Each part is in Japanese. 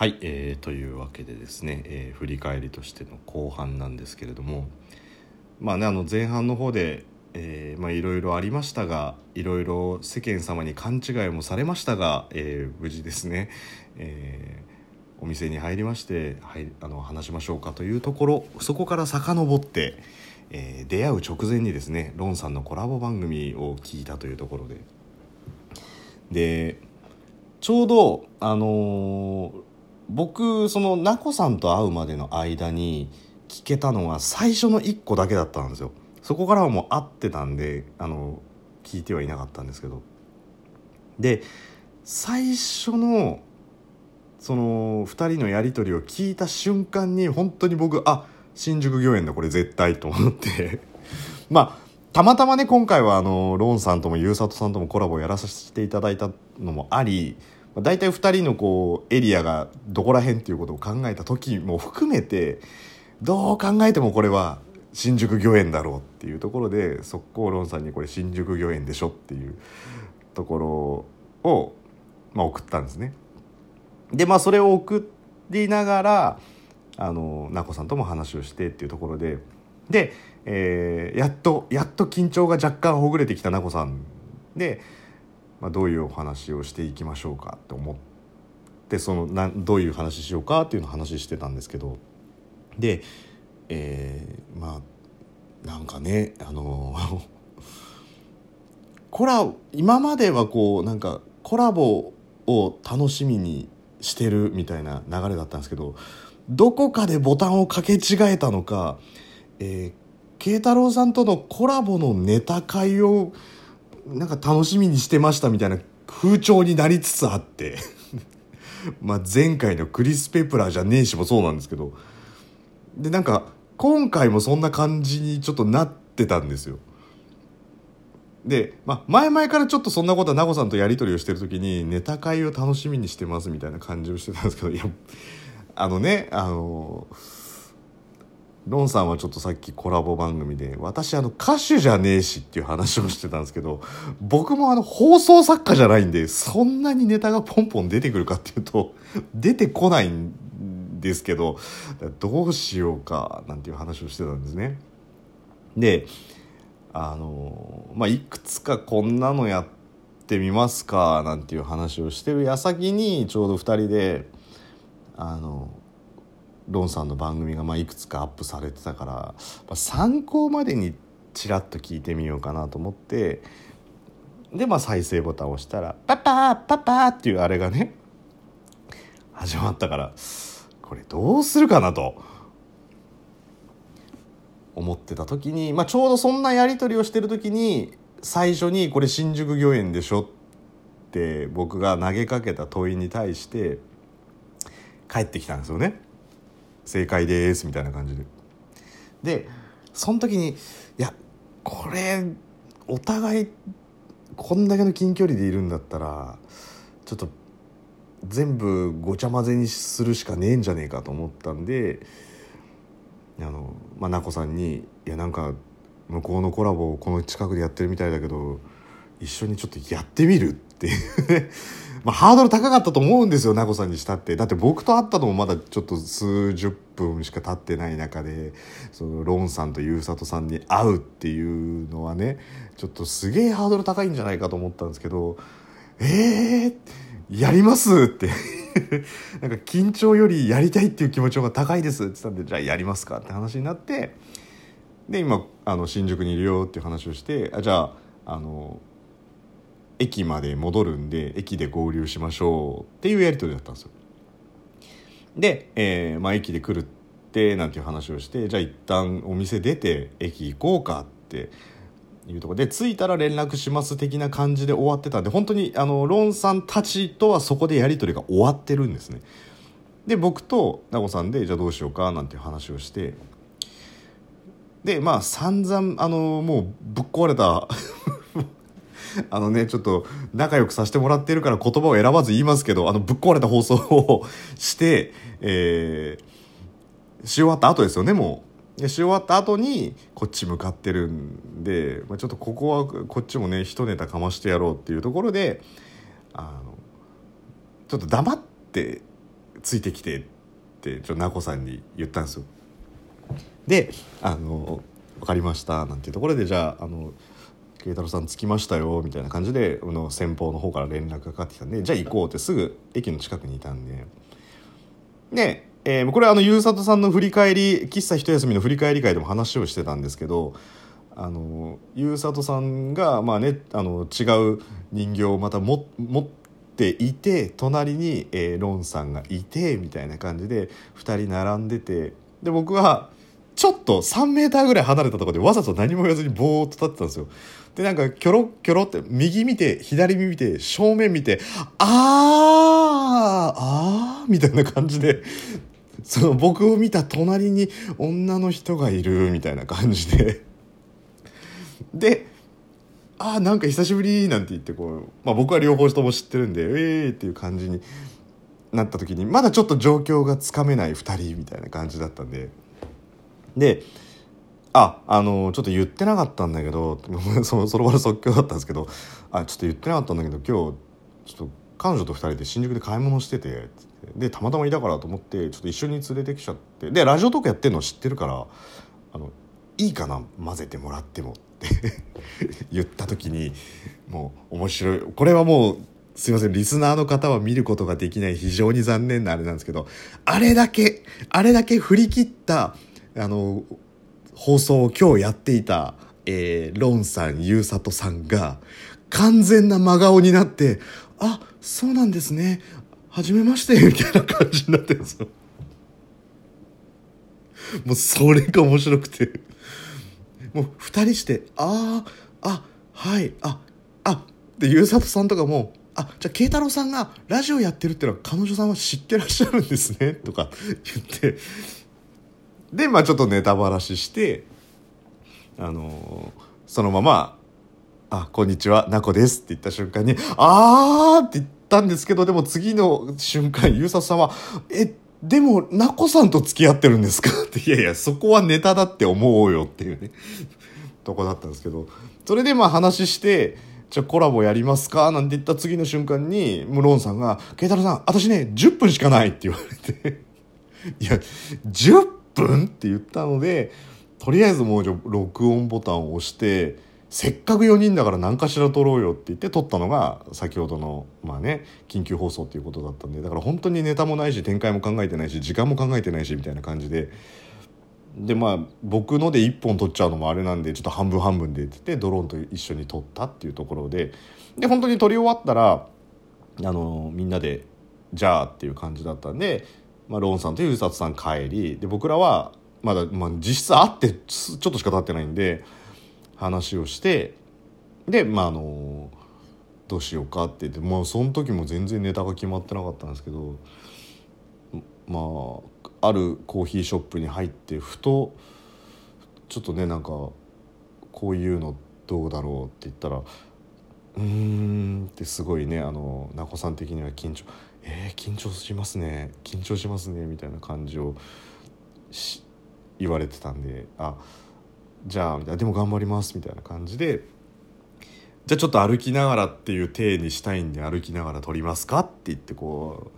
はい、えーというわけでですね、えー振り返りとしての後半なんですけれどもまあねあの前半の方でえまあいろいろありましたがいろいろ世間様に勘違いもされましたが、えー無事ですね、えお店に入りまして、はい、あの話しましょうかというところそこから遡って、え出会う直前にですねロンさんのコラボ番組を聞いたというところで。でちょうどあのー僕そのナコさんと会うまでの間に聞けたのは最初の1個だけだったんですよ。そこからはもう会ってたんであの聞いてはいなかったんですけど。で最初のその2人のやり取りを聞いた瞬間に本当に僕あ新宿御苑だこれ絶対と思って。まあたまたまね今回はあのロンさんともゆうさとさんともコラボをやらさせていただいたのもあり大体2人のこうエリアがどこら辺っていうことを考えた時も含めてどう考えてもこれは新宿御苑だろうっていうところで速攻ロンさんにこれ新宿御苑でしょっていうところを、まあ、送ったんですね。でまあそれを送りながらあのナコさんとも話をしてっていうところでで、えーやっとやっと緊張が若干ほぐれてきたナコさんで、まあ、どういうお話をしていきましょうかって思ってそのなどういう話しようかっていうのを話してたんですけどで、えーまあなんかねあの コラ今まではこうなんかコラボを楽しみにしてるみたいな流れだったんですけどどこかでボタンを掛け違えたのか、えー慶太郎さんとのコラボのネタ会をなんか楽しみにしてましたみたいな風潮になりつつあって まあ前回のクリス・ペプラーじゃねえしもそうなんですけどでなんか今回もそんな感じにちょっとなってたんですよ。で、まあ、前々からちょっとそんなことはナゴさんとやり取りをしてる時にネタ会を楽しみにしてますみたいな感じをしてたんですけどいやあのねあのロンさんはちょっとさっきコラボ番組で私あの歌手じゃねえしっていう話をしてたんですけど僕もあの放送作家じゃないんでそんなにネタがポンポン出てくるかっていうと出てこないんですけどどうしようかなんていう話をしてたんですね。であのまあいくつかこんなのやってみますかなんていう話をしてる矢先にちょうど2人であのロンさんの番組がまあいくつかアップされてたから、まあ参考までにちらっと聞いてみようかなと思ってでまあ再生ボタンを押したら「パパーパパー」っていうあれがね始まったからこれどうするかなと。思ってた時に、まあ、ちょうどそんなやり取りをしてる時に最初に「これ新宿御苑でしょ?」って僕が投げかけた問いに対して帰ってきたんですよね。正解ですみたいな感じで。でその時にいやこれお互いこんだけの近距離でいるんだったらちょっと全部ごちゃ混ぜにするしかねえんじゃねえかと思ったんであのまあ奈子さんに「いやなんか向こうのコラボをこの近くでやってるみたいだけど一緒にちょっとやってみる」ってまあハードル高かったと思うんですよ奈子さんにしたって。だって僕と会ったのもまだちょっと数十分しか経ってない中でそのロンさんとゆうさとさんに会うっていうのはねちょっとすげえハードル高いんじゃないかと思ったんですけど「えー、やります」って。なんか緊張よりやりたいっていう気持ちの方が高いですって言ったんでじゃあやりますかって話になってで今あの新宿にいるよっていう話をしてあじゃああの駅まで戻るんで駅で合流しましょうっていうやり取りだったんですよ。で、えーまあ、駅で来るってなんていう話をしてじゃあ一旦お店出て駅行こうかっていうとこで着いたら連絡します的な感じで終わってたんで本当にあのロンさんたちとはそこでやり取りが終わってるんですね。で僕とナゴさんでじゃあどうしようかなんていう話をしてでまあ散々あのもうぶっ壊れた あのねちょっと仲良くさせてもらってるから言葉を選ばず言いますけどあのぶっ壊れた放送をして、えー、し終わった後ですよねもう。でし終わった後にこっち向かってるんで、まあ、ちょっとここはこっちもね一ネタかましてやろうっていうところであのちょっと黙ってついてきてってちょなこさんに言ったんですよで「あの分かりました」なんていうところでじゃああの慶太郎さん着きましたよみたいな感じでの先方の方から連絡がかかってきたんでじゃあ行こうってすぐ駅の近くにいたんで。で、えー、これはあのゆうさとさんの振り返り喫茶一休みの振り返り会でも話をしてたんですけどあのゆうさとさんがまあねあの違う人形をまた持っていて隣に、えー、ロンさんがいてみたいな感じで2人並んでてで僕はちょっと3メーターぐらい離れたとこでわざと何も言わずにぼーっと立ってたんですよ。でなんかキョロキョロって右見て左見て正面見てあーあーみたいな感じでその僕を見た隣に女の人がいるみたいな感じでで「ああなんか久しぶり」なんて言ってこう、まあ、僕は両方とも知ってるんで「ええー」っていう感じになった時にまだちょっと状況がつかめない2人みたいな感じだったんででああのちょっと言ってなかったんだけど そのその場の即興だったんですけどあちょっと言ってなかったんだけど今日ちょっと彼女と2人で新宿で買い物しててでたまたまいたからと思ってちょっと一緒に連れてきちゃってでラジオトークやってるの知ってるからあのいいかな混ぜてもらってもって 言った時にもう面白い。これはもうすいませんリスナーの方は見ることができない非常に残念なあれなんですけどあれだけあれだけ振り切ったあの放送を今日やっていた、えー、ロンさん、ゆうさとさんが、完全な真顔になって、あ、そうなんですね。はじめまして、みたいな感じになってるんですよ。もうそれが面白くて。もう二人して、ああ、あ、はい、あ、あ、で、ゆうさとさんとかも、あ、じゃあ、慶太郎さんがラジオやってるっていうのは彼女さんは知ってらっしゃるんですね、とか言って、でまあちょっとネタばらししてあのー、そのまま「あこんにちはなこです」って言った瞬間に「あー」って言ったんですけどでも次の瞬間ゆうささんは「えでもなこさんと付き合ってるんですか? 」って「いやいやそこはネタだって思うよ」っていうねとこだったんですけど。それでまあ話してじゃあコラボやりますか？なんて言った次の瞬間に、ムロンさんが、慶太郎さん、私ね、10分しかないって言われて、いや、10分って言ったのでとりあえずもう録音ボタンを押してせっかく4人だから何かしら撮ろうよって言って撮ったのが先ほどのまあね緊急放送っていうことだったんでだから本当にネタもないし展開も考えてないし時間も考えてないしみたいな感じで。でまあ僕ので1本撮っちゃうのもあれなんでちょっと半分半分でって言ってドローンと一緒に撮ったっていうところで。で本当に撮り終わったらあのみんなでじゃあっていう感じだったんでまあ、ローンさんというさとさん帰りで僕らはまだ、まあ、実質会ってちょっとしか経ってないんで話をしてでまああのどうしようかって言ってまあその時も全然ネタが決まってなかったんですけどまああるコーヒーショップに入ってふとちょっとねなんかこういうのどうだろうって言ったら「うーん」ってすごいねあのなこさん的には緊張。えー、緊張しますね。緊張しますねみたいな感じを言われてたんであじゃあみたいなでも頑張りますみたいな感じでじゃあちょっと歩きながらっていう体にしたいんで歩きながら撮りますかって言ってこ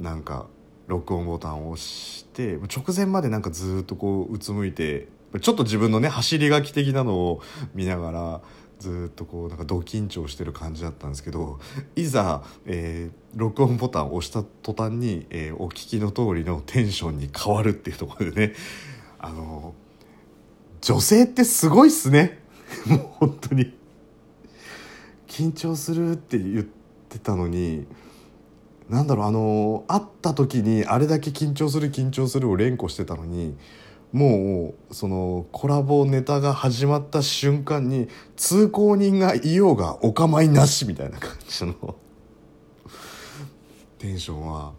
うなんか録音ボタンを押して直前までなんかずっとこううつむいてちょっと自分のね走り書き的なのを見ながらずっとこうなんかド緊張してる感じだったんですけどいざ、えー、録音ボタンを押した途端に、えー、お聞きの通りのテンションに変わるっていうところでね あの女性ってすごいっすね。もう本当に。緊張するって言ってたのになんだろうあの会った時にあれだけ緊張する緊張するを連呼してたのにもうそのコラボネタが始まった瞬間に通行人がいようがお構いなしみたいな感じの テンションは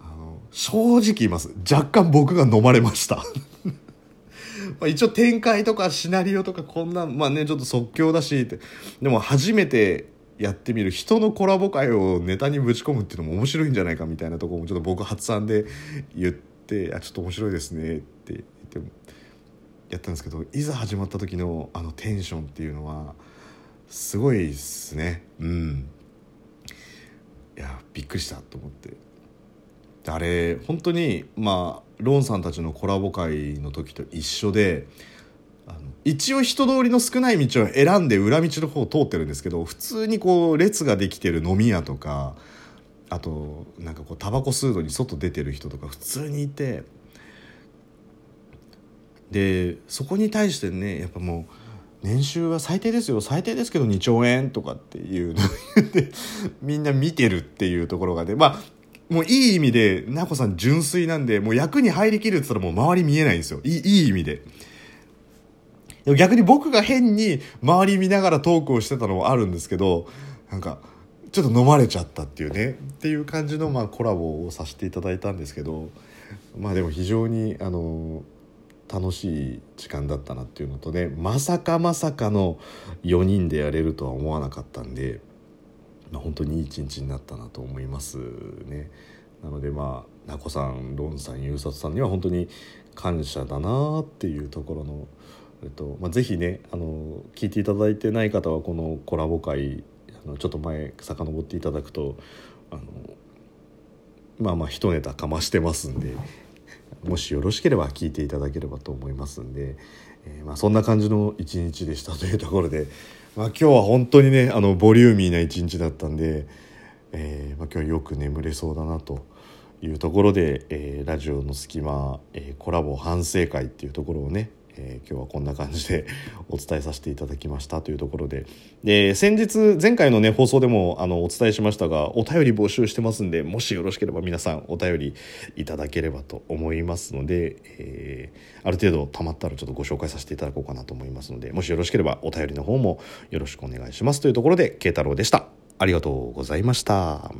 あの正直言います。若干僕が飲まれました。まあ一応展開とかシナリオとかこんなまあねちょっと即興だしって。でも初めてやってみる人のコラボ会をネタにぶち込むっていうのも面白いんじゃないかみたいなところもちょっと僕発案で言って「あちょっと面白いですね」って言ってやったんですけどいざ始まった時のあのテンションっていうのはすごいっすね。うん。いやびっくりしたと思って。あれ本当にまあロンさんたちのコラボ会の時と一緒であの一応人通りの少ない道を選んで裏道の方を通ってるんですけど普通にこう列ができてる飲み屋とかあとなんかこうタバコ吸うのに外出てる人とか普通にいてでそこに対してねやっぱもう年収は最低ですよ最低ですけど2兆円とかっていうのを言ってみんな見てるっていうところがねまあもういい意味でなこさん純粋なんでもう役に入りきるって言ったらもう周り見えないんですよいい意味で。逆に僕が変に周り見ながらトークをしてたのもあるんですけどなんかちょっと飲まれちゃったっていうねっていう感じのまあコラボをさせていただいたんですけどまあでも非常にあの楽しい時間だったなっていうのとねまさかまさかの4人でやれるとは思わなかったんで、まあ、本当にいい一日になったなと思いますね。なのでまあなこさんロンさんゆうさとさんには本当に感謝だなっていうところの、えっとまあ、ぜひねあの聞いていただいてない方はこのコラボ会あのちょっと前遡っていただくとあのまあまあ一ネタかましてますんで もしよろしければ聞いていただければと思いますんで、えー、まあ、そんな感じの一日でしたというところで、まあ、今日は本当にねあのボリューミーな一日だったんで、えー、まあ、今日よく眠れそうだなというところで、えー、ラジオの隙間、えコラボ反省会っていうところをねえー、今日はこんな感じで お伝えさせていただきましたというところでで先日前回のね放送でもあのお伝えしましたがお便り募集してますんでもしよろしければ皆さんお便りいただければと思いますので、えー、ある程度たまったらちょっとご紹介させていただこうかなと思いますのでもしよろしければお便りの方もよろしくお願いしますというところで慶太郎でした。ありがとうございました。